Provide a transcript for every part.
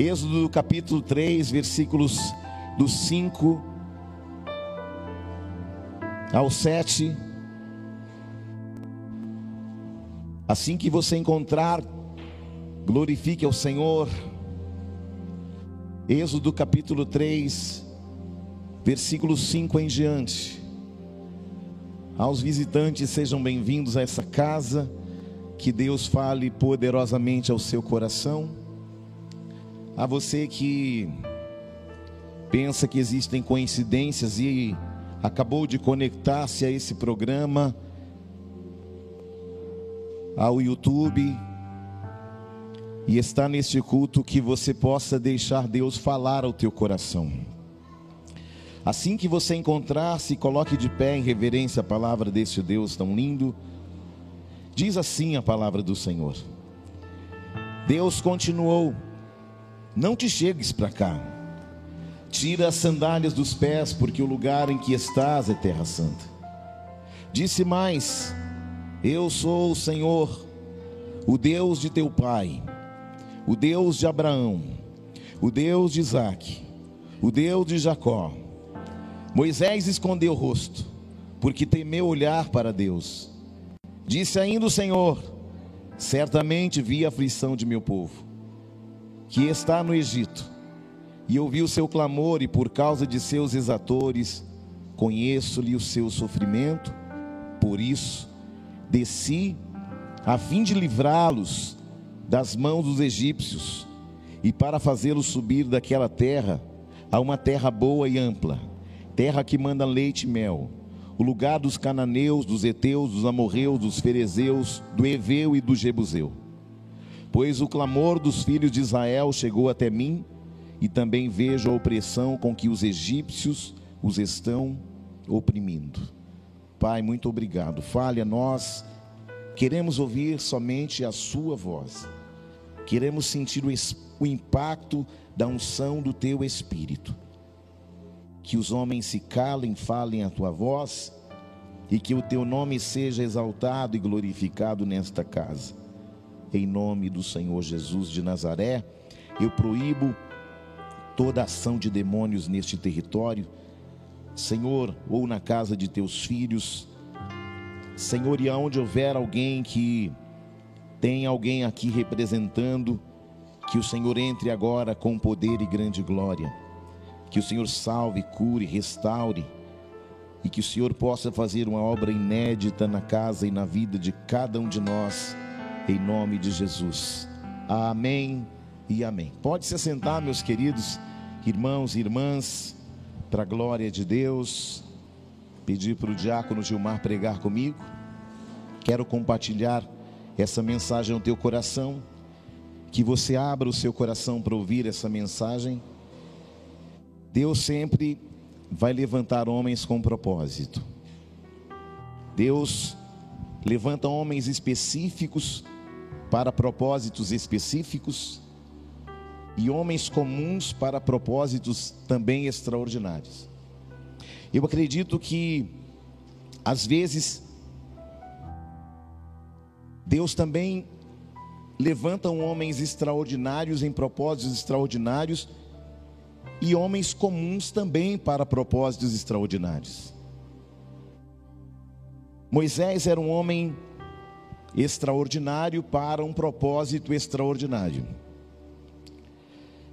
Êxodo capítulo 3, versículos do 5 ao 7. Assim que você encontrar, glorifique ao Senhor. Êxodo capítulo 3, versículo 5 em diante. Aos visitantes, sejam bem-vindos a essa casa. Que Deus fale poderosamente ao seu coração. A você que pensa que existem coincidências e acabou de conectar-se a esse programa, ao YouTube, e está neste culto, que você possa deixar Deus falar ao teu coração. Assim que você encontrar, se coloque de pé em reverência à palavra deste Deus tão lindo. Diz assim a palavra do Senhor. Deus continuou: Não te chegues para cá. Tira as sandálias dos pés, porque o lugar em que estás é terra santa. Disse mais: Eu sou o Senhor, o Deus de teu pai, o Deus de Abraão, o Deus de Isaque, o Deus de Jacó. Moisés escondeu o rosto, porque temeu olhar para Deus. Disse ainda o Senhor: Certamente vi a aflição de meu povo, que está no Egito, e ouvi o seu clamor, e por causa de seus exatores, conheço-lhe o seu sofrimento, por isso desci a fim de livrá-los das mãos dos egípcios e para fazê-los subir daquela terra a uma terra boa e ampla, terra que manda leite e mel o lugar dos cananeus, dos heteus, dos amorreus, dos ferezeus, do Eveu e do Jebuseu. Pois o clamor dos filhos de Israel chegou até mim, e também vejo a opressão com que os egípcios os estão oprimindo. Pai, muito obrigado. Fale a nós. Queremos ouvir somente a sua voz. Queremos sentir o, o impacto da unção do teu espírito que os homens se calem, falem a tua voz, e que o teu nome seja exaltado e glorificado nesta casa. Em nome do Senhor Jesus de Nazaré, eu proíbo toda ação de demônios neste território, Senhor, ou na casa de teus filhos, Senhor, e aonde houver alguém que tem alguém aqui representando, que o Senhor entre agora com poder e grande glória. Que o Senhor salve, cure, restaure. E que o Senhor possa fazer uma obra inédita na casa e na vida de cada um de nós, em nome de Jesus. Amém e amém. Pode se assentar, meus queridos irmãos e irmãs, para a glória de Deus. Pedir para o diácono Gilmar pregar comigo. Quero compartilhar essa mensagem no teu coração. Que você abra o seu coração para ouvir essa mensagem Deus sempre vai levantar homens com propósito. Deus levanta homens específicos para propósitos específicos e homens comuns para propósitos também extraordinários. Eu acredito que às vezes Deus também levanta homens extraordinários em propósitos extraordinários e homens comuns também para propósitos extraordinários. Moisés era um homem extraordinário para um propósito extraordinário.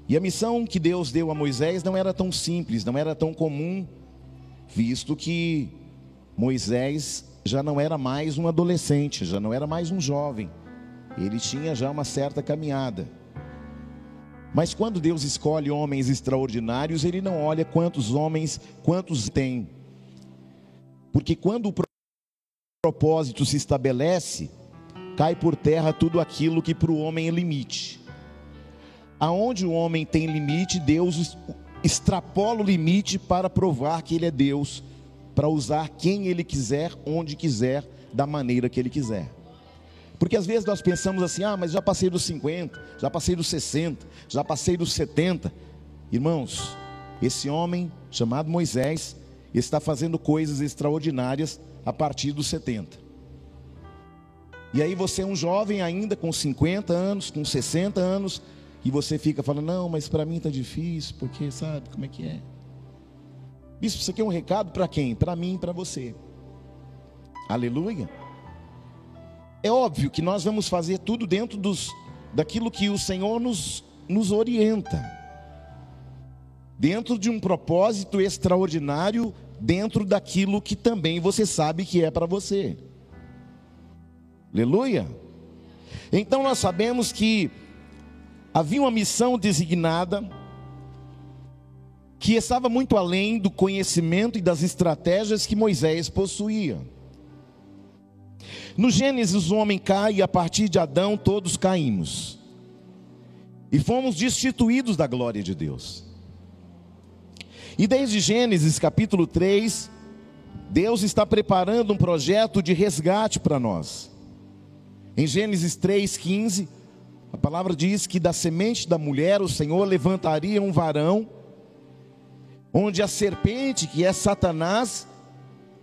E a missão que Deus deu a Moisés não era tão simples, não era tão comum, visto que Moisés já não era mais um adolescente, já não era mais um jovem, ele tinha já uma certa caminhada. Mas quando Deus escolhe homens extraordinários, Ele não olha quantos homens, quantos tem. Porque quando o propósito se estabelece, cai por terra tudo aquilo que para o homem é limite. Aonde o homem tem limite, Deus extrapola o limite para provar que Ele é Deus, para usar quem Ele quiser, onde quiser, da maneira que Ele quiser. Porque às vezes nós pensamos assim: ah, mas já passei dos 50, já passei dos 60, já passei dos 70. Irmãos, esse homem chamado Moisés está fazendo coisas extraordinárias a partir dos 70. E aí você é um jovem ainda com 50 anos, com 60 anos, e você fica falando, não, mas para mim está difícil, porque sabe como é que é. Bispo, isso aqui é um recado para quem? Para mim para você. Aleluia. É óbvio que nós vamos fazer tudo dentro dos, daquilo que o Senhor nos, nos orienta. Dentro de um propósito extraordinário, dentro daquilo que também você sabe que é para você. Aleluia. Então nós sabemos que havia uma missão designada que estava muito além do conhecimento e das estratégias que Moisés possuía. No Gênesis, o homem cai e a partir de Adão todos caímos. E fomos destituídos da glória de Deus. E desde Gênesis capítulo 3, Deus está preparando um projeto de resgate para nós. Em Gênesis 3,15, a palavra diz que da semente da mulher o Senhor levantaria um varão, onde a serpente, que é Satanás,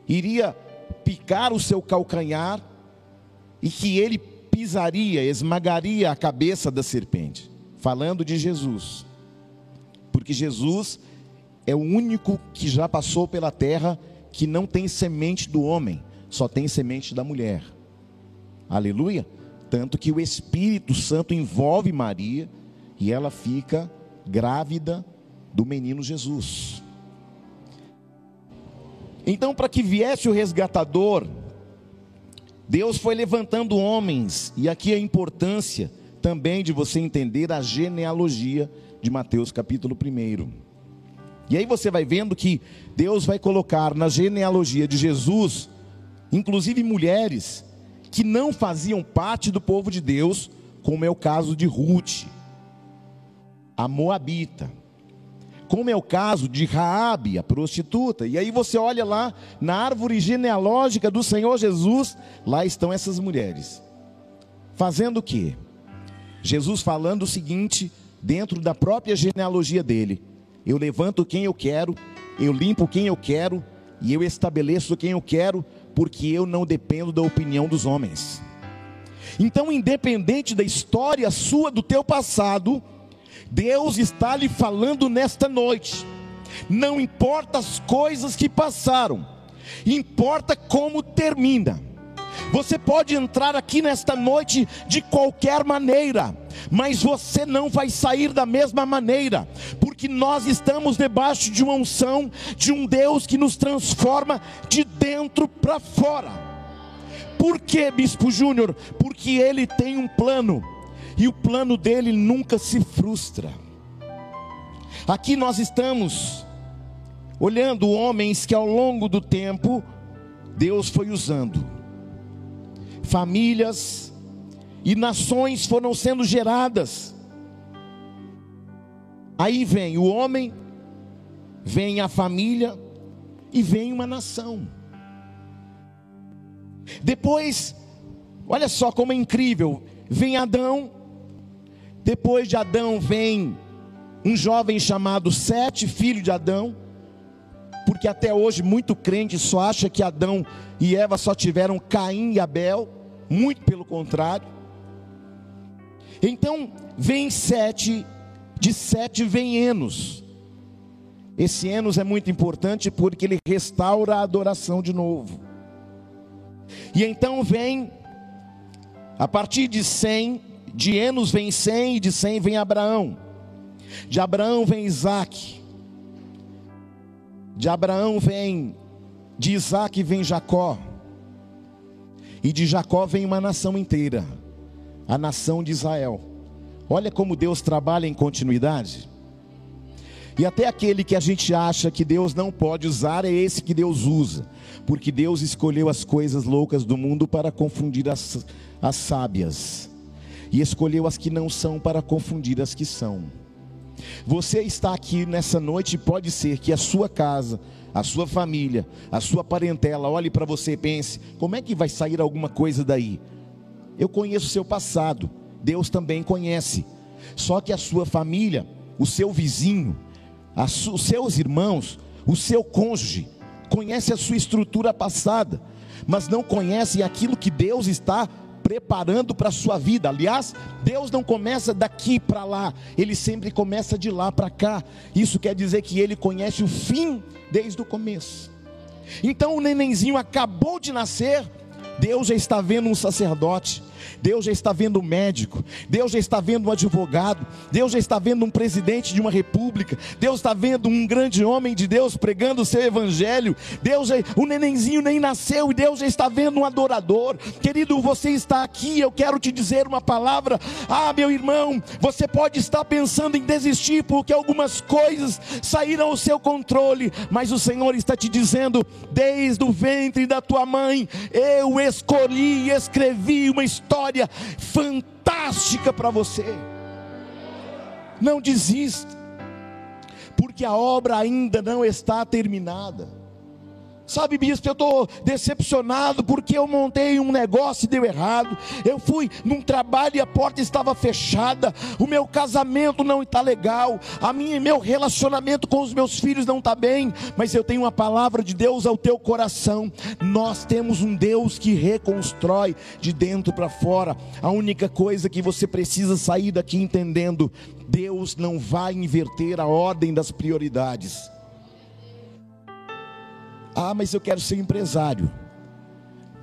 iria picar o seu calcanhar e que ele pisaria, esmagaria a cabeça da serpente, falando de Jesus, porque Jesus é o único que já passou pela terra que não tem semente do homem, só tem semente da mulher. Aleluia. Tanto que o Espírito Santo envolve Maria e ela fica grávida do menino Jesus. Então, para que viesse o resgatador, Deus foi levantando homens, e aqui a importância também de você entender a genealogia de Mateus capítulo 1. E aí você vai vendo que Deus vai colocar na genealogia de Jesus, inclusive mulheres que não faziam parte do povo de Deus, como é o caso de Ruth, a moabita. Como é o caso de Raabe, a prostituta. E aí você olha lá na árvore genealógica do Senhor Jesus, lá estão essas mulheres. Fazendo o quê? Jesus falando o seguinte, dentro da própria genealogia dele: Eu levanto quem eu quero, eu limpo quem eu quero e eu estabeleço quem eu quero, porque eu não dependo da opinião dos homens. Então, independente da história sua, do teu passado, Deus está lhe falando nesta noite. Não importa as coisas que passaram, importa como termina. Você pode entrar aqui nesta noite de qualquer maneira, mas você não vai sair da mesma maneira, porque nós estamos debaixo de uma unção de um Deus que nos transforma de dentro para fora. Por que, Bispo Júnior? Porque ele tem um plano, e o plano dele nunca se frustra. Aqui nós estamos olhando homens que ao longo do tempo Deus foi usando, famílias, e nações foram sendo geradas. Aí vem o homem, vem a família e vem uma nação. Depois, olha só como é incrível: vem Adão, depois de Adão vem um jovem chamado Sete, filho de Adão, porque até hoje muito crente só acha que Adão e Eva só tiveram Caim e Abel, muito pelo contrário. Então, vem sete, de sete vem Enos. Esse Enos é muito importante porque ele restaura a adoração de novo. E então vem, a partir de 100, de Enos vem 100 e de 100 vem Abraão. De Abraão vem Isaac. De Abraão vem, de Isaac vem Jacó. E de Jacó vem uma nação inteira a nação de Israel. Olha como Deus trabalha em continuidade. E até aquele que a gente acha que Deus não pode usar, é esse que Deus usa, porque Deus escolheu as coisas loucas do mundo para confundir as, as sábias, e escolheu as que não são para confundir as que são. Você está aqui nessa noite, pode ser que a sua casa, a sua família, a sua parentela olhe para você e pense: como é que vai sair alguma coisa daí? Eu conheço o seu passado, Deus também conhece. Só que a sua família, o seu vizinho, os seus irmãos, o seu cônjuge, conhece a sua estrutura passada, mas não conhece aquilo que Deus está preparando para a sua vida. Aliás, Deus não começa daqui para lá, ele sempre começa de lá para cá. Isso quer dizer que ele conhece o fim desde o começo. Então o nenenzinho acabou de nascer, Deus já está vendo um sacerdote, Deus já está vendo um médico, Deus já está vendo um advogado, Deus já está vendo um presidente de uma república, Deus está vendo um grande homem de Deus pregando o seu evangelho. Deus, já, o nenenzinho nem nasceu e Deus já está vendo um adorador. Querido, você está aqui, eu quero te dizer uma palavra. Ah, meu irmão, você pode estar pensando em desistir porque algumas coisas saíram ao seu controle, mas o Senhor está te dizendo, desde o ventre da tua mãe, eu escolhi e escrevi uma história história fantástica para você. Não desista, porque a obra ainda não está terminada. Sabe, bispo, eu estou decepcionado porque eu montei um negócio e deu errado. Eu fui num trabalho e a porta estava fechada. O meu casamento não está legal. A minha, meu relacionamento com os meus filhos não está bem. Mas eu tenho uma palavra de Deus ao teu coração. Nós temos um Deus que reconstrói de dentro para fora. A única coisa que você precisa sair daqui entendendo: Deus não vai inverter a ordem das prioridades. Ah, mas eu quero ser empresário.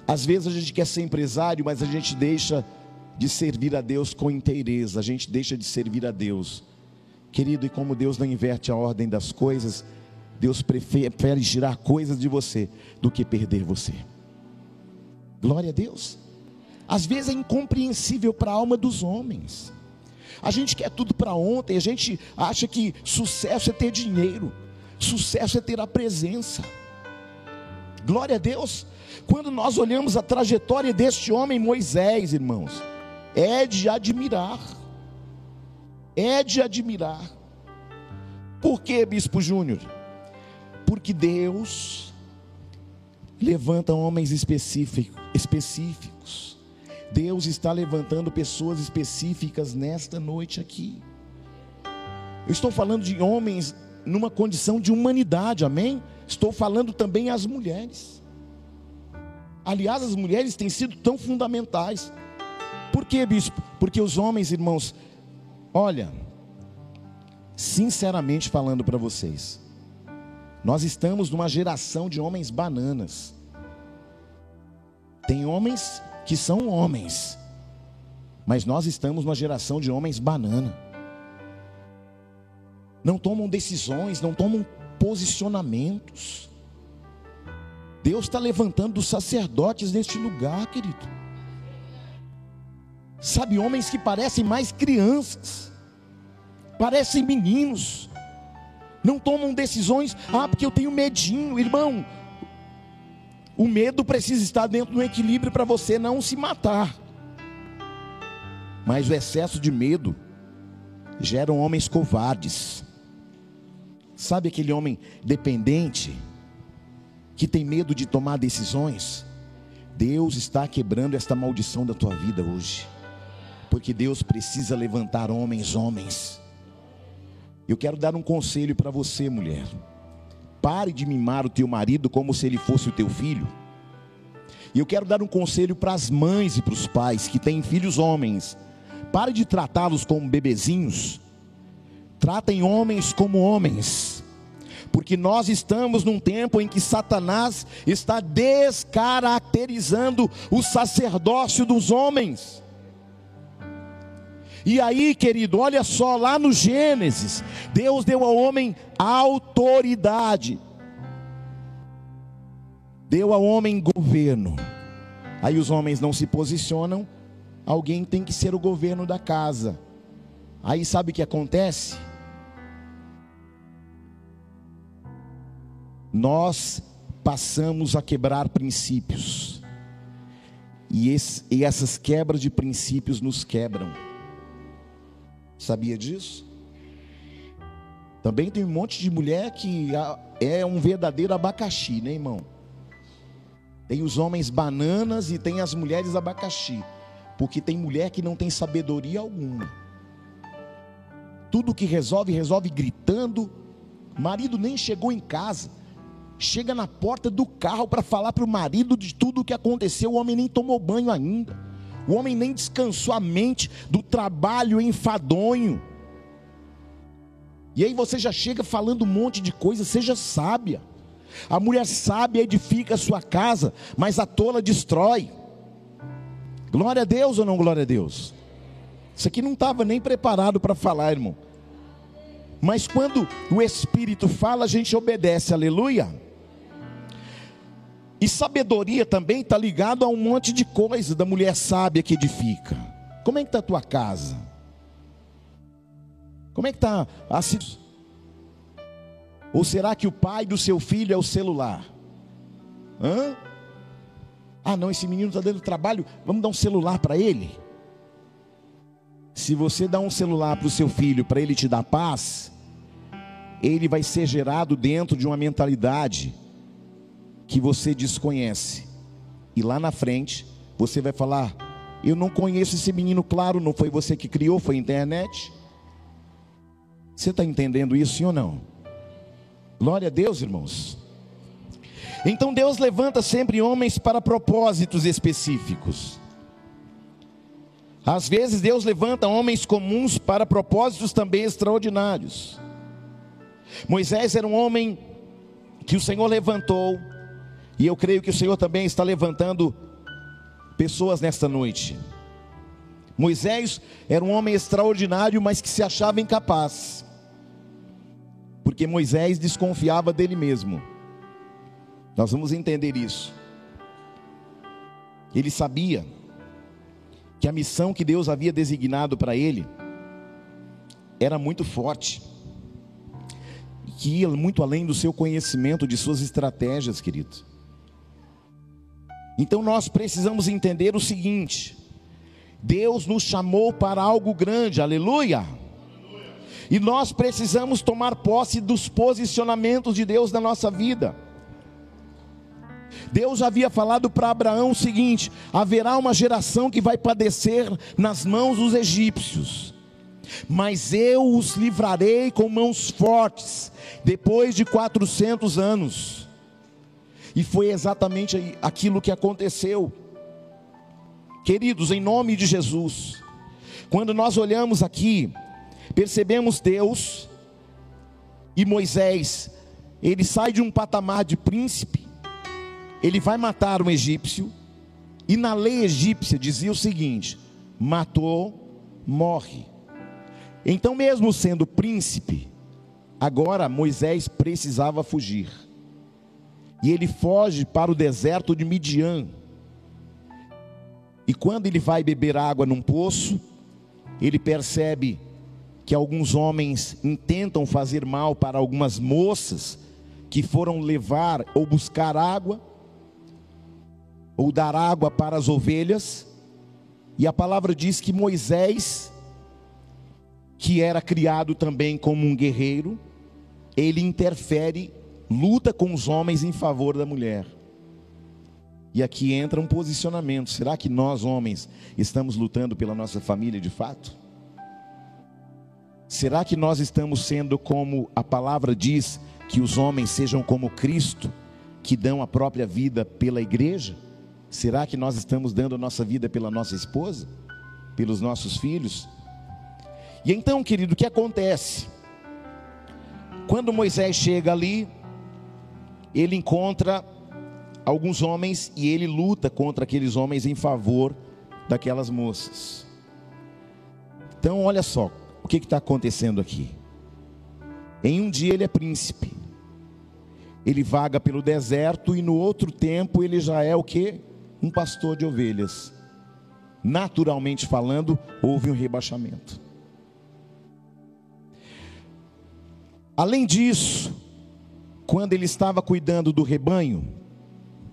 Às vezes a gente quer ser empresário, mas a gente deixa de servir a Deus com inteireza, a gente deixa de servir a Deus. Querido, e como Deus não inverte a ordem das coisas, Deus prefere tirar coisas de você do que perder você. Glória a Deus. Às vezes é incompreensível para a alma dos homens. A gente quer tudo para ontem, a gente acha que sucesso é ter dinheiro, sucesso é ter a presença. Glória a Deus. Quando nós olhamos a trajetória deste homem Moisés, irmãos, é de admirar. É de admirar. Por que, Bispo Júnior? Porque Deus levanta homens específicos. Deus está levantando pessoas específicas nesta noite aqui. Eu estou falando de homens numa condição de humanidade, amém? Estou falando também às mulheres. Aliás, as mulheres têm sido tão fundamentais. Por quê, bispo? Porque os homens, irmãos, olha, sinceramente falando para vocês, nós estamos numa geração de homens bananas. Tem homens que são homens, mas nós estamos numa geração de homens banana. Não tomam decisões, não tomam posicionamentos. Deus está levantando sacerdotes neste lugar, querido. Sabe, homens que parecem mais crianças, parecem meninos, não tomam decisões, ah, porque eu tenho medinho, irmão. O medo precisa estar dentro do equilíbrio para você não se matar. Mas o excesso de medo gera homens covardes. Sabe aquele homem dependente que tem medo de tomar decisões? Deus está quebrando esta maldição da tua vida hoje. Porque Deus precisa levantar homens, homens. Eu quero dar um conselho para você, mulher. Pare de mimar o teu marido como se ele fosse o teu filho. E eu quero dar um conselho para as mães e para os pais que têm filhos homens. Pare de tratá-los como bebezinhos Tratem homens como homens, porque nós estamos num tempo em que Satanás está descaracterizando o sacerdócio dos homens. E aí, querido, olha só, lá no Gênesis, Deus deu ao homem autoridade, deu ao homem governo. Aí os homens não se posicionam, alguém tem que ser o governo da casa. Aí sabe o que acontece? Nós passamos a quebrar princípios, e, esse, e essas quebras de princípios nos quebram. Sabia disso? Também tem um monte de mulher que é um verdadeiro abacaxi, né, irmão? Tem os homens bananas e tem as mulheres abacaxi. Porque tem mulher que não tem sabedoria alguma. Tudo que resolve, resolve gritando. marido nem chegou em casa chega na porta do carro para falar para o marido de tudo o que aconteceu, o homem nem tomou banho ainda. O homem nem descansou a mente do trabalho enfadonho. E aí você já chega falando um monte de coisa, seja sábia. A mulher sábia edifica a sua casa, mas a tola destrói. Glória a Deus ou não glória a Deus? Isso aqui não estava nem preparado para falar, irmão. Mas quando o Espírito fala, a gente obedece, aleluia. E sabedoria também está ligado a um monte de coisa da mulher sábia que edifica. Como é que está a tua casa? Como é que está a Ou será que o pai do seu filho é o celular? Hã? Ah, não, esse menino está dando trabalho, vamos dar um celular para ele. Se você dá um celular para o seu filho para ele te dar paz, ele vai ser gerado dentro de uma mentalidade que você desconhece. E lá na frente, você vai falar: Eu não conheço esse menino, claro, não foi você que criou, foi a internet. Você está entendendo isso, sim ou não? Glória a Deus, irmãos. Então Deus levanta sempre homens para propósitos específicos. Às vezes Deus levanta homens comuns para propósitos também extraordinários. Moisés era um homem que o Senhor levantou, e eu creio que o Senhor também está levantando pessoas nesta noite. Moisés era um homem extraordinário, mas que se achava incapaz, porque Moisés desconfiava dele mesmo. Nós vamos entender isso. Ele sabia que a missão que Deus havia designado para ele era muito forte, que ia muito além do seu conhecimento, de suas estratégias, querido. Então nós precisamos entender o seguinte: Deus nos chamou para algo grande, aleluia. E nós precisamos tomar posse dos posicionamentos de Deus na nossa vida. Deus havia falado para Abraão o seguinte: haverá uma geração que vai padecer nas mãos dos egípcios, mas eu os livrarei com mãos fortes, depois de 400 anos. E foi exatamente aquilo que aconteceu. Queridos, em nome de Jesus, quando nós olhamos aqui, percebemos Deus e Moisés, ele sai de um patamar de príncipe ele vai matar um egípcio, e na lei egípcia dizia o seguinte: matou, morre. Então, mesmo sendo príncipe, agora Moisés precisava fugir. E ele foge para o deserto de Midian. E quando ele vai beber água num poço, ele percebe que alguns homens intentam fazer mal para algumas moças que foram levar ou buscar água ou dar água para as ovelhas. E a palavra diz que Moisés, que era criado também como um guerreiro, ele interfere, luta com os homens em favor da mulher. E aqui entra um posicionamento: será que nós, homens, estamos lutando pela nossa família de fato? Será que nós estamos sendo como a palavra diz, que os homens sejam como Cristo, que dão a própria vida pela igreja? Será que nós estamos dando a nossa vida pela nossa esposa? Pelos nossos filhos? E então, querido, o que acontece? Quando Moisés chega ali, ele encontra alguns homens e ele luta contra aqueles homens em favor daquelas moças. Então, olha só, o que está acontecendo aqui? Em um dia ele é príncipe, ele vaga pelo deserto e no outro tempo ele já é o que? um pastor de ovelhas. Naturalmente falando, houve um rebaixamento. Além disso, quando ele estava cuidando do rebanho,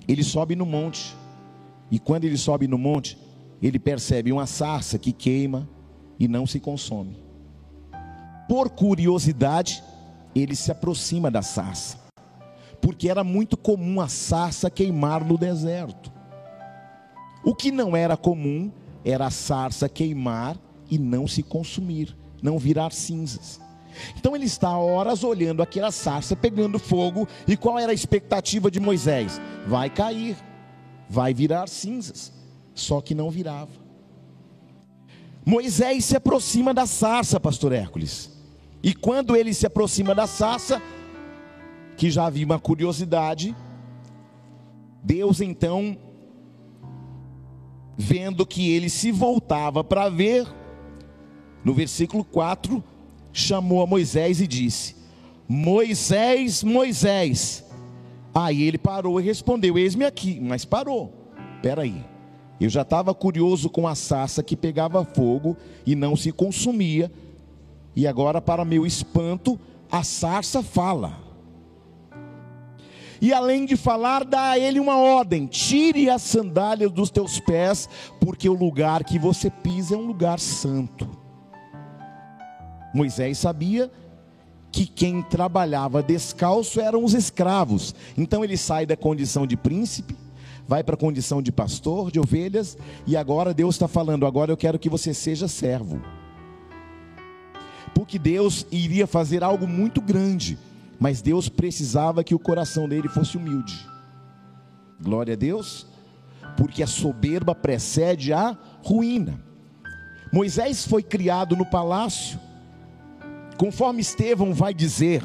ele sobe no monte. E quando ele sobe no monte, ele percebe uma sarça que queima e não se consome. Por curiosidade, ele se aproxima da sarça, porque era muito comum a sarça queimar no deserto. O que não era comum era a sarça queimar e não se consumir, não virar cinzas. Então ele está horas olhando aquela sarça pegando fogo, e qual era a expectativa de Moisés? Vai cair, vai virar cinzas. Só que não virava. Moisés se aproxima da sarça, pastor Hércules. E quando ele se aproxima da sarça, que já havia uma curiosidade, Deus então, vendo que ele se voltava para ver, no versículo 4, chamou a Moisés e disse: Moisés, Moisés. Aí ele parou e respondeu: Eis-me aqui, mas parou. Espera aí. Eu já estava curioso com a sarça que pegava fogo e não se consumia. E agora, para meu espanto, a sarça fala. E além de falar, dá a ele uma ordem: tire as sandálias dos teus pés, porque o lugar que você pisa é um lugar santo. Moisés sabia que quem trabalhava descalço eram os escravos. Então ele sai da condição de príncipe vai para a condição de pastor de ovelhas, e agora Deus está falando: agora eu quero que você seja servo. Porque Deus iria fazer algo muito grande, mas Deus precisava que o coração dele fosse humilde. Glória a Deus, porque a soberba precede a ruína. Moisés foi criado no palácio, conforme Estevão vai dizer,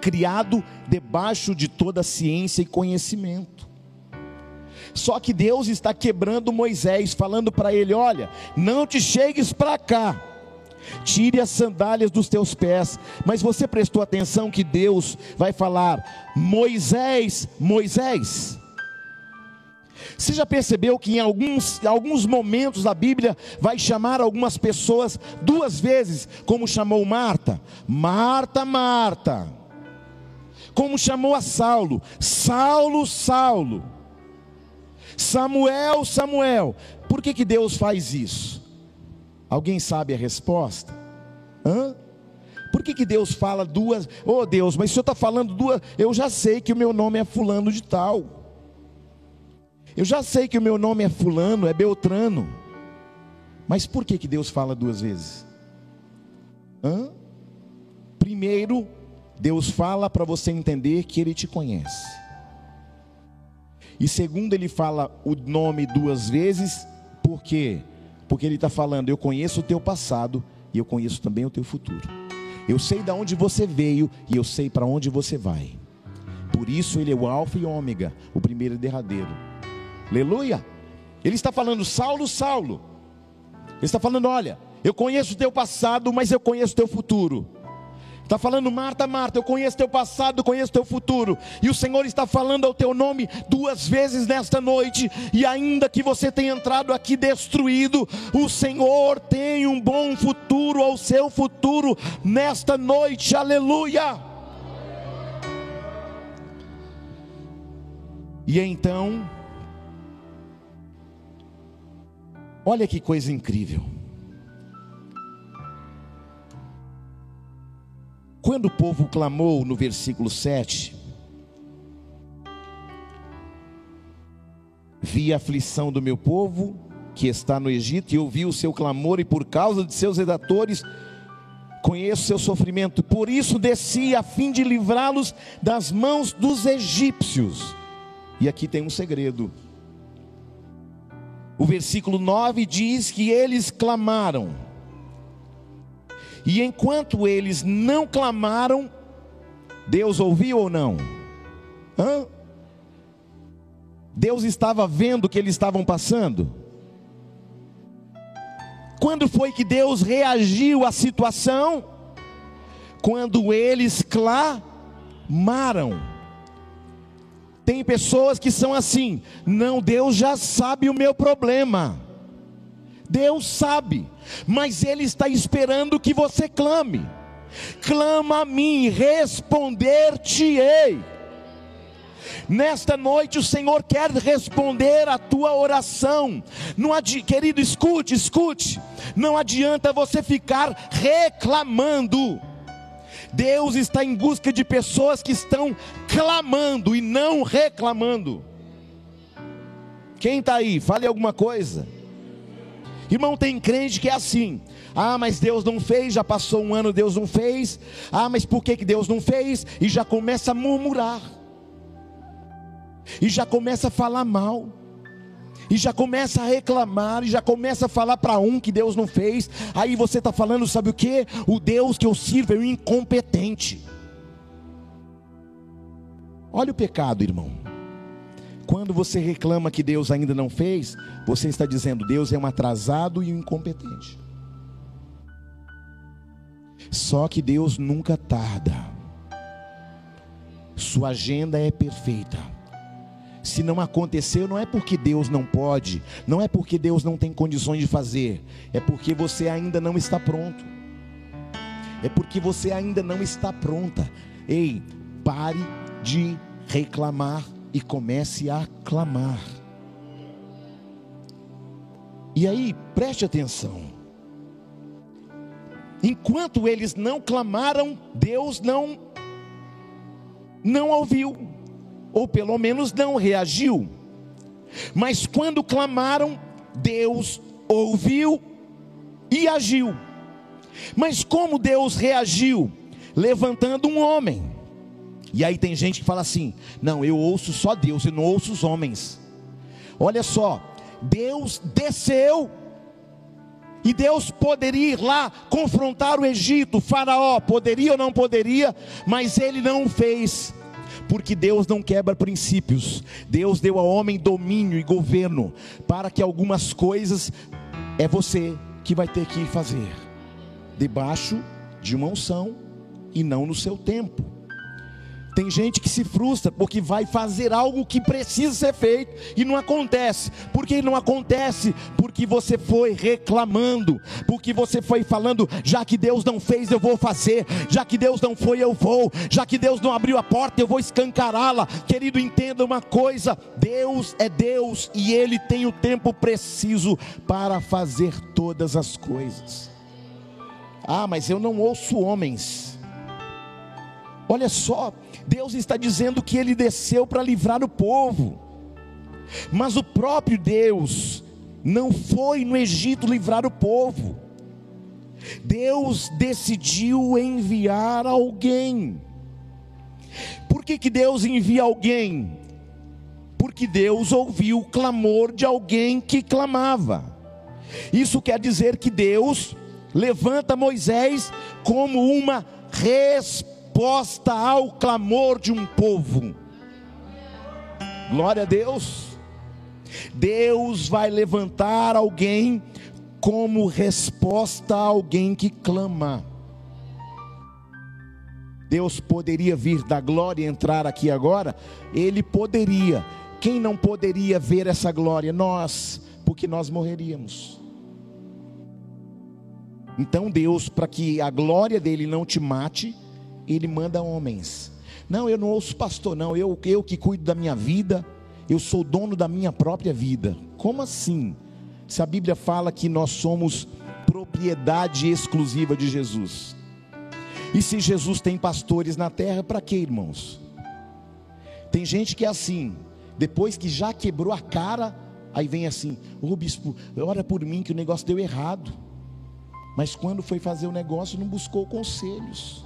criado debaixo de toda ciência e conhecimento. Só que Deus está quebrando Moisés, falando para ele: Olha, não te chegues para cá, tire as sandálias dos teus pés. Mas você prestou atenção que Deus vai falar: Moisés, Moisés. Você já percebeu que em alguns, alguns momentos da Bíblia vai chamar algumas pessoas duas vezes, como chamou Marta? Marta, Marta. Como chamou a Saulo? Saulo, Saulo. Samuel, Samuel. Por que, que Deus faz isso? Alguém sabe a resposta? Hã? Por que, que Deus fala duas? Oh Deus, mas o Senhor está falando duas. Eu já sei que o meu nome é Fulano de Tal. Eu já sei que o meu nome é Fulano, é Beltrano. Mas por que, que Deus fala duas vezes? Hã? Primeiro, Deus fala para você entender que Ele te conhece. E segundo, ele fala o nome duas vezes, por quê? Porque ele está falando: Eu conheço o teu passado e eu conheço também o teu futuro. Eu sei de onde você veio e eu sei para onde você vai. Por isso ele é o Alfa e Ômega, o primeiro e derradeiro. Aleluia! Ele está falando, Saulo, Saulo. Ele está falando: Olha, eu conheço o teu passado, mas eu conheço o teu futuro. Está falando, Marta, Marta, eu conheço teu passado, conheço teu futuro. E o Senhor está falando ao teu nome duas vezes nesta noite. E ainda que você tenha entrado aqui destruído, o Senhor tem um bom futuro ao seu futuro nesta noite. Aleluia. E então, olha que coisa incrível. Quando o povo clamou no versículo 7, vi a aflição do meu povo que está no Egito, e ouvi o seu clamor, e por causa de seus redatores, conheço seu sofrimento, por isso desci a fim de livrá-los das mãos dos egípcios. E aqui tem um segredo. O versículo 9 diz que eles clamaram, e enquanto eles não clamaram, Deus ouviu ou não? Hã? Deus estava vendo o que eles estavam passando? Quando foi que Deus reagiu à situação? Quando eles clamaram. Tem pessoas que são assim: não, Deus já sabe o meu problema. Deus sabe, mas Ele está esperando que você clame. Clama a mim, responder-te-ei. Nesta noite o Senhor quer responder a tua oração. Não adi... Querido, escute, escute. Não adianta você ficar reclamando. Deus está em busca de pessoas que estão clamando e não reclamando. Quem está aí? Fale alguma coisa. Irmão, tem crente que é assim. Ah, mas Deus não fez, já passou um ano, Deus não fez. Ah, mas por que, que Deus não fez? E já começa a murmurar. E já começa a falar mal. E já começa a reclamar, e já começa a falar para um que Deus não fez. Aí você está falando, sabe o que? O Deus que eu sirvo é um incompetente. Olha o pecado, irmão. Quando você reclama que Deus ainda não fez, você está dizendo Deus é um atrasado e um incompetente. Só que Deus nunca tarda. Sua agenda é perfeita. Se não aconteceu, não é porque Deus não pode, não é porque Deus não tem condições de fazer, é porque você ainda não está pronto. É porque você ainda não está pronta. Ei, pare de reclamar e comece a clamar. E aí, preste atenção. Enquanto eles não clamaram, Deus não não ouviu, ou pelo menos não reagiu. Mas quando clamaram, Deus ouviu e agiu. Mas como Deus reagiu? Levantando um homem. E aí tem gente que fala assim: não, eu ouço só Deus, eu não ouço os homens. Olha só, Deus desceu e Deus poderia ir lá confrontar o Egito, o Faraó, poderia ou não poderia, mas ele não fez, porque Deus não quebra princípios. Deus deu ao homem domínio e governo, para que algumas coisas é você que vai ter que fazer, debaixo de uma unção e não no seu tempo. Tem gente que se frustra porque vai fazer algo que precisa ser feito e não acontece. Por que não acontece? Porque você foi reclamando, porque você foi falando, já que Deus não fez, eu vou fazer, já que Deus não foi, eu vou, já que Deus não abriu a porta, eu vou escancará-la. Querido, entenda uma coisa: Deus é Deus e Ele tem o tempo preciso para fazer todas as coisas. Ah, mas eu não ouço homens. Olha só, Deus está dizendo que ele desceu para livrar o povo, mas o próprio Deus não foi no Egito livrar o povo. Deus decidiu enviar alguém. Por que, que Deus envia alguém? Porque Deus ouviu o clamor de alguém que clamava. Isso quer dizer que Deus levanta Moisés como uma resposta resposta ao clamor de um povo. Glória a Deus. Deus vai levantar alguém como resposta a alguém que clama. Deus poderia vir da glória e entrar aqui agora? Ele poderia. Quem não poderia ver essa glória? Nós, porque nós morreríamos. Então, Deus, para que a glória dele não te mate, ele manda homens. Não, eu não ouço pastor, não. Eu, eu que cuido da minha vida, eu sou dono da minha própria vida. Como assim? Se a Bíblia fala que nós somos propriedade exclusiva de Jesus. E se Jesus tem pastores na terra, para que, irmãos? Tem gente que é assim, depois que já quebrou a cara, aí vem assim: Ô oh, bispo, ora por mim que o negócio deu errado. Mas quando foi fazer o negócio, não buscou conselhos.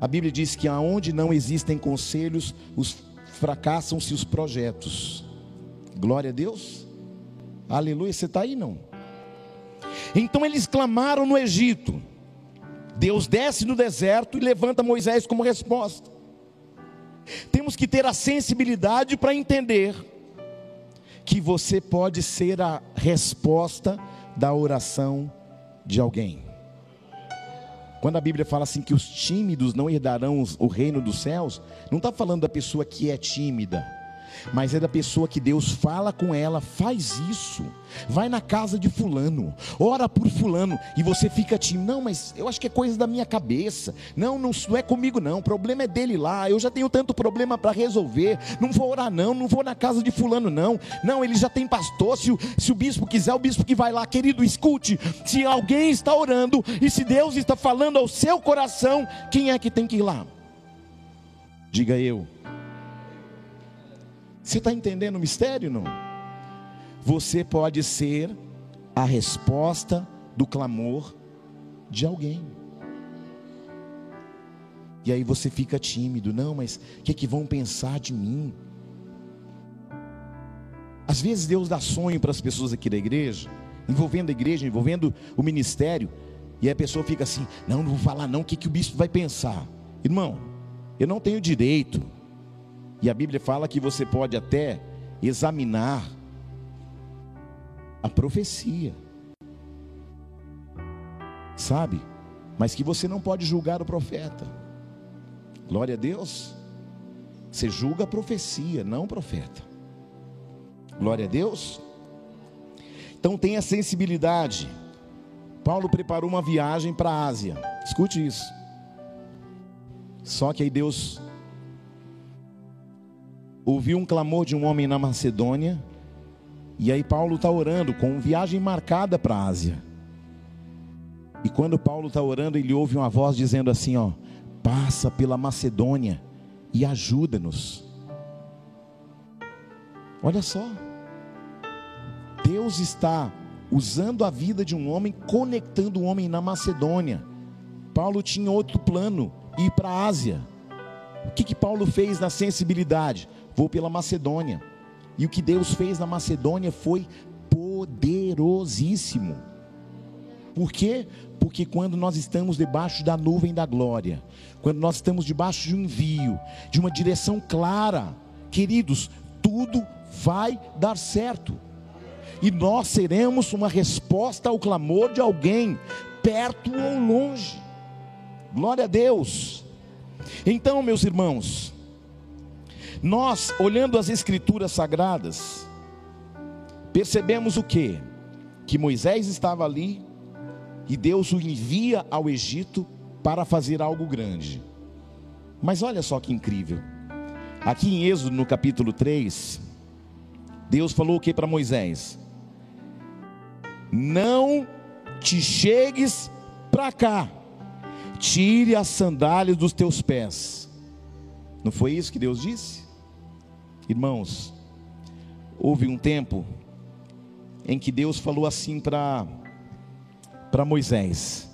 A Bíblia diz que aonde não existem conselhos, os fracassam-se os projetos. Glória a Deus. Aleluia. Você está aí não? Então eles clamaram no Egito. Deus desce no deserto e levanta Moisés como resposta. Temos que ter a sensibilidade para entender que você pode ser a resposta da oração de alguém. Quando a Bíblia fala assim que os tímidos não herdarão o reino dos céus, não está falando da pessoa que é tímida mas é da pessoa que Deus fala com ela, faz isso, vai na casa de fulano, ora por fulano, e você fica tímido, não, mas eu acho que é coisa da minha cabeça, não, não, não é comigo não, o problema é dele lá, eu já tenho tanto problema para resolver, não vou orar não, não vou na casa de fulano não, não, ele já tem pastor, se se o bispo quiser, o bispo que vai lá, querido, escute, se alguém está orando, e se Deus está falando ao seu coração, quem é que tem que ir lá? Diga eu. Você está entendendo o mistério? Não? Você pode ser a resposta do clamor de alguém. E aí você fica tímido, não, mas o que, é que vão pensar de mim? Às vezes Deus dá sonho para as pessoas aqui da igreja, envolvendo a igreja, envolvendo o ministério, e a pessoa fica assim: não, não vou falar não, o que, que o bispo vai pensar? Irmão, eu não tenho direito, e a Bíblia fala que você pode até examinar a profecia, sabe? Mas que você não pode julgar o profeta. Glória a Deus. Você julga a profecia, não o profeta. Glória a Deus. Então tenha sensibilidade. Paulo preparou uma viagem para a Ásia. Escute isso. Só que aí Deus ouviu um clamor de um homem na Macedônia. E aí Paulo está orando com viagem marcada para a Ásia. E quando Paulo está orando, ele ouve uma voz dizendo assim: ó, passa pela Macedônia e ajuda-nos. Olha só, Deus está usando a vida de um homem, conectando o homem na Macedônia. Paulo tinha outro plano, ir para a Ásia. O que, que Paulo fez na sensibilidade? Vou pela Macedônia. E o que Deus fez na Macedônia foi poderosíssimo. Por quê? Porque quando nós estamos debaixo da nuvem da glória, quando nós estamos debaixo de um envio, de uma direção clara, queridos, tudo vai dar certo. E nós seremos uma resposta ao clamor de alguém, perto ou longe. Glória a Deus. Então, meus irmãos, nós olhando as escrituras sagradas, percebemos o que? Que Moisés estava ali e Deus o envia ao Egito para fazer algo grande. Mas olha só que incrível. Aqui em Êxodo, no capítulo 3, Deus falou o que para Moisés? Não te chegues para cá, tire as sandálias dos teus pés. Não foi isso que Deus disse? Irmãos, houve um tempo em que Deus falou assim para para Moisés: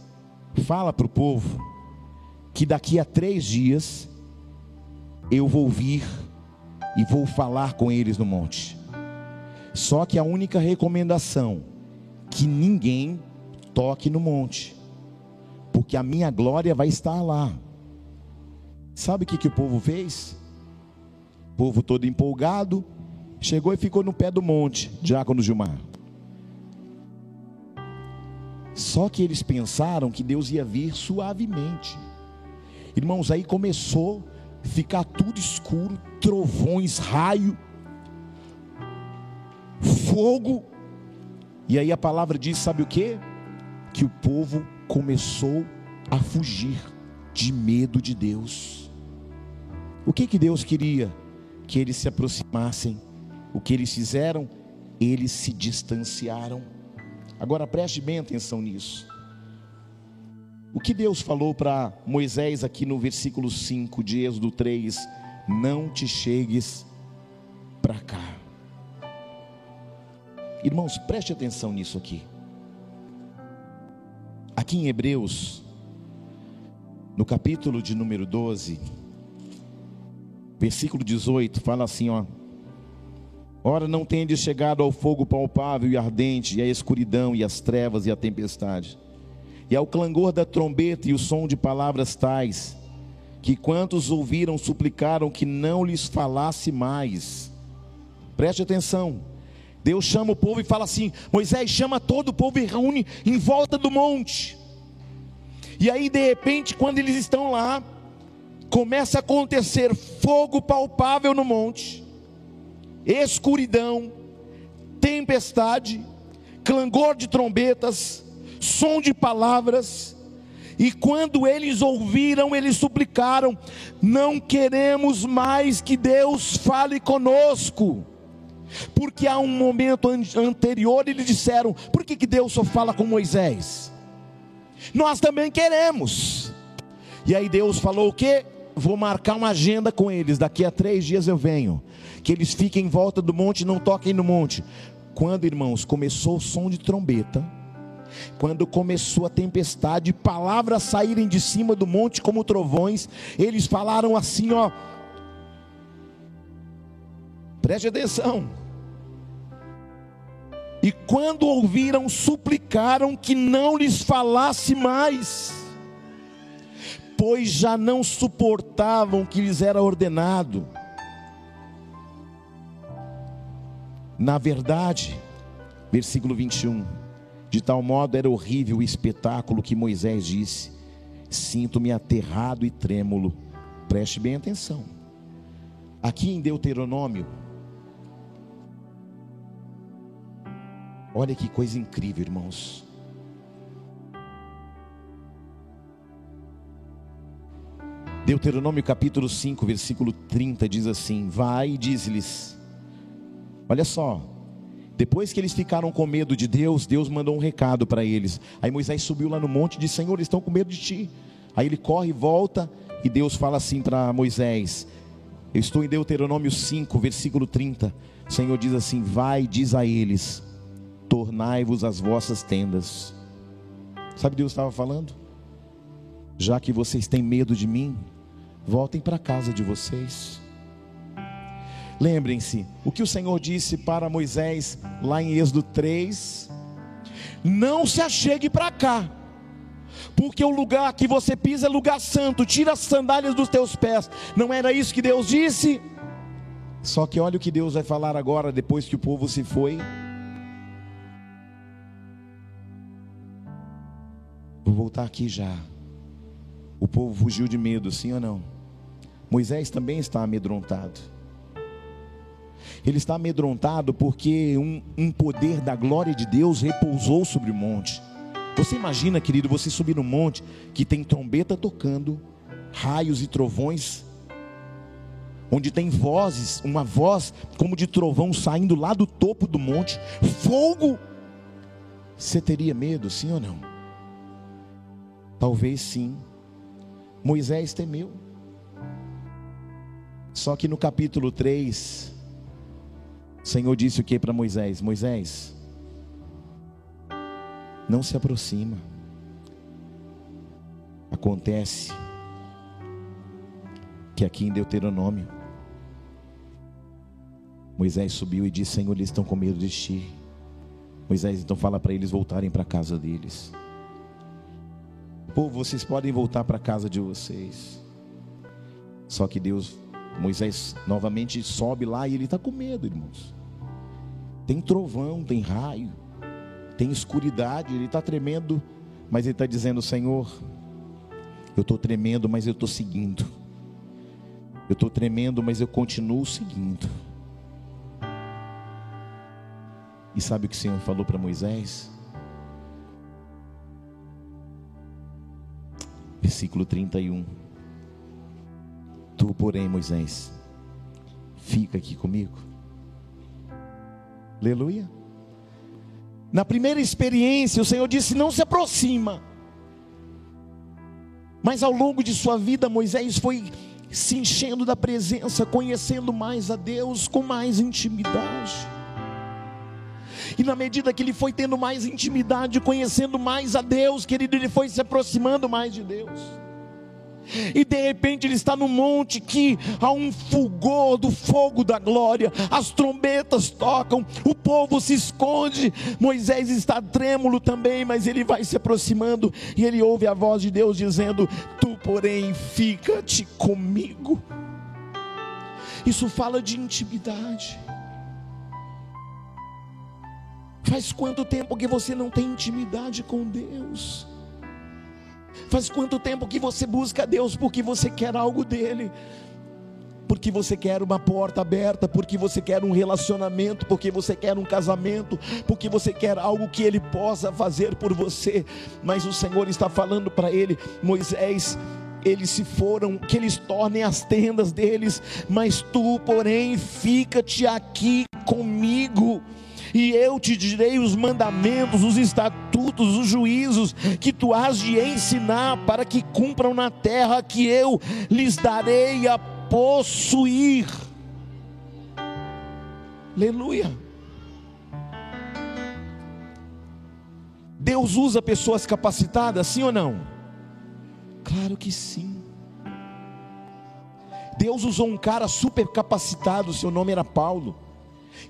fala para o povo que daqui a três dias eu vou vir e vou falar com eles no monte. Só que a única recomendação que ninguém toque no monte, porque a minha glória vai estar lá. Sabe o que, que o povo fez? Povo todo empolgado, chegou e ficou no pé do monte, Diácono Gilmar. Só que eles pensaram que Deus ia vir suavemente. Irmãos, aí começou a ficar tudo escuro, trovões, raio, fogo. E aí a palavra diz, sabe o que? Que o povo começou a fugir de medo de Deus. O que que Deus queria? Que eles se aproximassem. O que eles fizeram? Eles se distanciaram. Agora preste bem atenção nisso. O que Deus falou para Moisés aqui no versículo 5 de Êxodo 3: Não te chegues para cá. Irmãos, preste atenção nisso aqui. Aqui em Hebreus, no capítulo de número 12, versículo 18, fala assim: ó. Ora, não tendes chegado ao fogo palpável e ardente, e à escuridão, e às trevas, e à tempestade, e ao clangor da trombeta e o som de palavras tais, que quantos ouviram suplicaram que não lhes falasse mais. Preste atenção. Deus chama o povo e fala assim: Moisés chama todo o povo e reúne em volta do monte. E aí, de repente, quando eles estão lá, começa a acontecer fogo palpável no monte escuridão, tempestade, clangor de trombetas, som de palavras. E quando eles ouviram, eles suplicaram: Não queremos mais que Deus fale conosco. Porque há um momento anterior eles disseram: Por que, que Deus só fala com Moisés? Nós também queremos. E aí Deus falou o que? Vou marcar uma agenda com eles. Daqui a três dias eu venho que eles fiquem em volta do monte e não toquem no monte. Quando, irmãos, começou o som de trombeta, quando começou a tempestade, palavras saírem de cima do monte como trovões, eles falaram assim, ó. Preste atenção. E quando ouviram, suplicaram que não lhes falasse mais, pois já não suportavam o que lhes era ordenado. Na verdade, versículo 21, de tal modo era horrível o espetáculo que Moisés disse: Sinto-me aterrado e trêmulo. Preste bem atenção. Aqui em Deuteronômio, olha que coisa incrível, irmãos. Deuteronômio capítulo 5, versículo 30 diz assim: Vai e diz-lhes: Olha só, depois que eles ficaram com medo de Deus, Deus mandou um recado para eles. Aí Moisés subiu lá no monte e disse: Senhor, eles estão com medo de ti. Aí ele corre e volta, e Deus fala assim para Moisés: Eu estou em Deuteronômio 5, versículo 30. O Senhor diz assim: Vai, diz a eles: Tornai-vos as vossas tendas. Sabe Deus estava falando? Já que vocês têm medo de mim, voltem para a casa de vocês. Lembrem-se, o que o Senhor disse para Moisés lá em Êxodo 3: Não se achegue para cá, porque o lugar que você pisa é lugar santo, tira as sandálias dos teus pés. Não era isso que Deus disse? Só que olha o que Deus vai falar agora, depois que o povo se foi. Vou voltar aqui já. O povo fugiu de medo, sim ou não? Moisés também está amedrontado. Ele está amedrontado porque um, um poder da glória de Deus repousou sobre o monte. Você imagina, querido, você subir no monte que tem trombeta tocando, raios e trovões, onde tem vozes, uma voz como de trovão saindo lá do topo do monte, fogo. Você teria medo, sim ou não? Talvez sim. Moisés temeu. Só que no capítulo 3, o Senhor disse o que para Moisés? Moisés, não se aproxima. Acontece que aqui em Deuteronômio, Moisés subiu e disse: Senhor, eles estão com medo de ti. Moisés então fala para eles voltarem para a casa deles. Povo, vocês podem voltar para a casa de vocês. Só que Deus, Moisés novamente sobe lá e ele está com medo, irmãos. Tem trovão, tem raio, tem escuridade, ele está tremendo, mas ele está dizendo: Senhor, eu estou tremendo, mas eu estou seguindo. Eu estou tremendo, mas eu continuo seguindo. E sabe o que o Senhor falou para Moisés? Versículo 31. Tu, porém, Moisés, fica aqui comigo Aleluia. Na primeira experiência, o Senhor disse: não se aproxima. Mas ao longo de sua vida, Moisés foi se enchendo da presença, conhecendo mais a Deus com mais intimidade. E na medida que ele foi tendo mais intimidade, conhecendo mais a Deus, querido, ele foi se aproximando mais de Deus e de repente ele está no monte que há um fulgor do fogo da glória, as trombetas tocam, o povo se esconde, Moisés está trêmulo também, mas ele vai se aproximando e ele ouve a voz de Deus dizendo: Tu, porém, fica-te comigo. Isso fala de intimidade. Faz quanto tempo que você não tem intimidade com Deus? Faz quanto tempo que você busca Deus porque você quer algo dele? Porque você quer uma porta aberta, porque você quer um relacionamento, porque você quer um casamento, porque você quer algo que ele possa fazer por você. Mas o Senhor está falando para ele, Moisés, eles se foram, que eles tornem as tendas deles, mas tu, porém, fica-te aqui comigo e eu te direi os mandamentos, os estatutos, os juízos que tu has de ensinar para que cumpram na terra que eu lhes darei a possuir. Aleluia. Deus usa pessoas capacitadas, sim ou não? Claro que sim. Deus usou um cara super capacitado, seu nome era Paulo.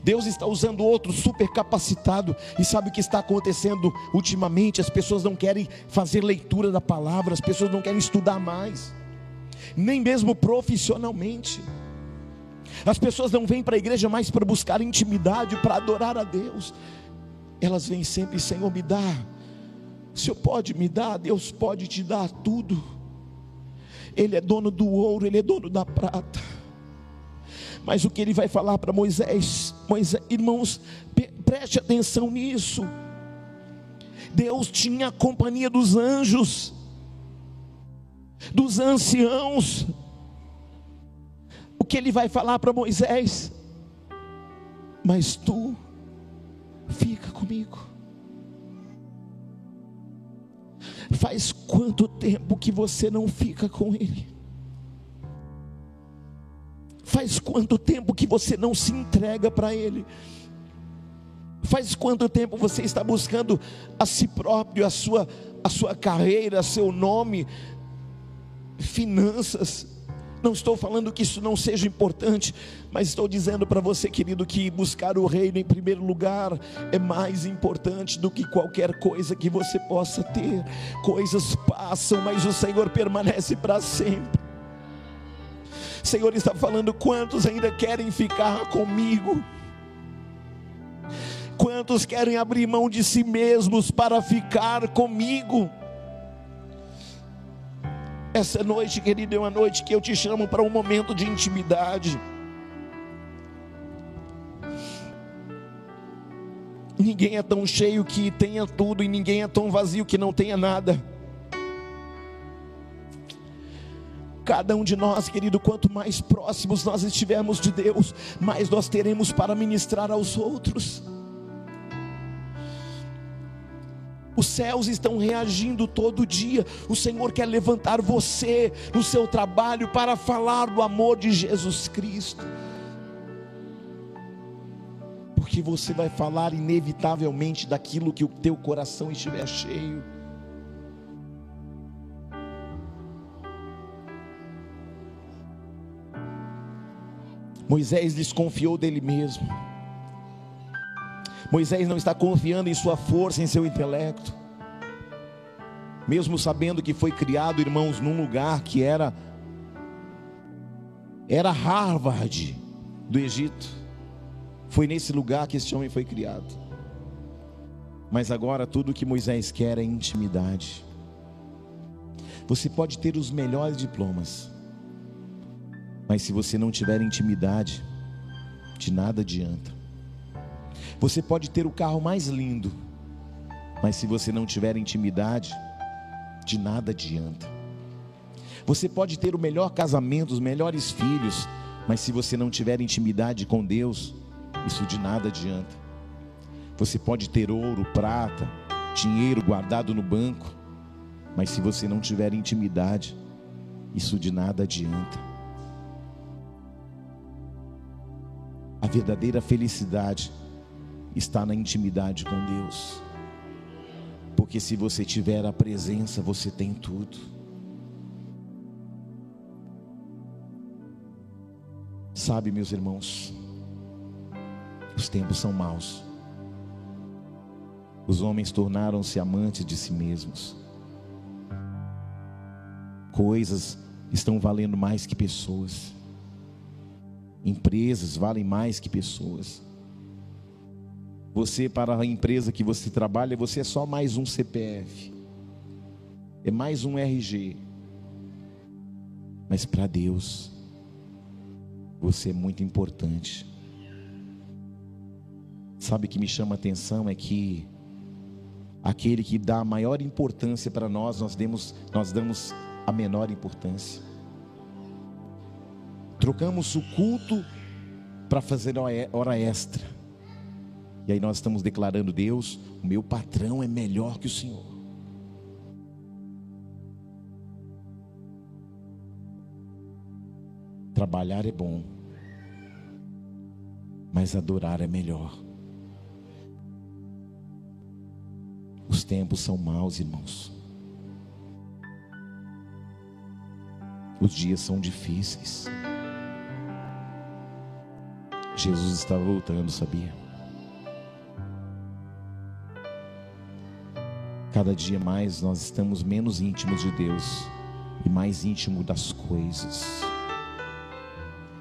Deus está usando outro super capacitado. E sabe o que está acontecendo ultimamente? As pessoas não querem fazer leitura da palavra, as pessoas não querem estudar mais, nem mesmo profissionalmente. As pessoas não vêm para a igreja mais para buscar intimidade, para adorar a Deus. Elas vêm sempre, Senhor, me dá. Senhor pode me dar, Deus pode te dar tudo. Ele é dono do ouro, Ele é dono da prata. Mas o que ele vai falar para Moisés, Moisés, irmãos, preste atenção nisso. Deus tinha a companhia dos anjos, dos anciãos. O que ele vai falar para Moisés? Mas tu fica comigo. Faz quanto tempo que você não fica com ele? Faz quanto tempo que você não se entrega para Ele? Faz quanto tempo você está buscando a si próprio, a sua, a sua carreira, seu nome, finanças? Não estou falando que isso não seja importante, mas estou dizendo para você, querido, que buscar o reino em primeiro lugar é mais importante do que qualquer coisa que você possa ter. Coisas passam, mas o Senhor permanece para sempre. Senhor está falando: quantos ainda querem ficar comigo? Quantos querem abrir mão de si mesmos para ficar comigo? Essa noite, querido, é uma noite que eu te chamo para um momento de intimidade. Ninguém é tão cheio que tenha tudo, e ninguém é tão vazio que não tenha nada. Cada um de nós, querido, quanto mais próximos nós estivermos de Deus, mais nós teremos para ministrar aos outros. Os céus estão reagindo todo dia. O Senhor quer levantar você no seu trabalho para falar do amor de Jesus Cristo. Porque você vai falar inevitavelmente daquilo que o teu coração estiver cheio. Moisés desconfiou dele mesmo. Moisés não está confiando em sua força, em seu intelecto. Mesmo sabendo que foi criado, irmãos, num lugar que era era Harvard do Egito. Foi nesse lugar que esse homem foi criado. Mas agora tudo que Moisés quer é intimidade. Você pode ter os melhores diplomas, mas se você não tiver intimidade, de nada adianta. Você pode ter o carro mais lindo, mas se você não tiver intimidade, de nada adianta. Você pode ter o melhor casamento, os melhores filhos, mas se você não tiver intimidade com Deus, isso de nada adianta. Você pode ter ouro, prata, dinheiro guardado no banco, mas se você não tiver intimidade, isso de nada adianta. A verdadeira felicidade está na intimidade com Deus. Porque se você tiver a presença, você tem tudo. Sabe, meus irmãos, os tempos são maus. Os homens tornaram-se amantes de si mesmos. Coisas estão valendo mais que pessoas. Empresas valem mais que pessoas. Você, para a empresa que você trabalha, você é só mais um CPF, é mais um RG. Mas para Deus, você é muito importante. Sabe o que me chama a atenção é que aquele que dá a maior importância para nós, nós demos, nós damos a menor importância. Trocamos o culto para fazer hora extra. E aí nós estamos declarando: Deus, o meu patrão é melhor que o Senhor. Trabalhar é bom, mas adorar é melhor. Os tempos são maus, irmãos. Os dias são difíceis. Jesus está voltando, sabia? Cada dia mais nós estamos menos íntimos de Deus e mais íntimo das coisas.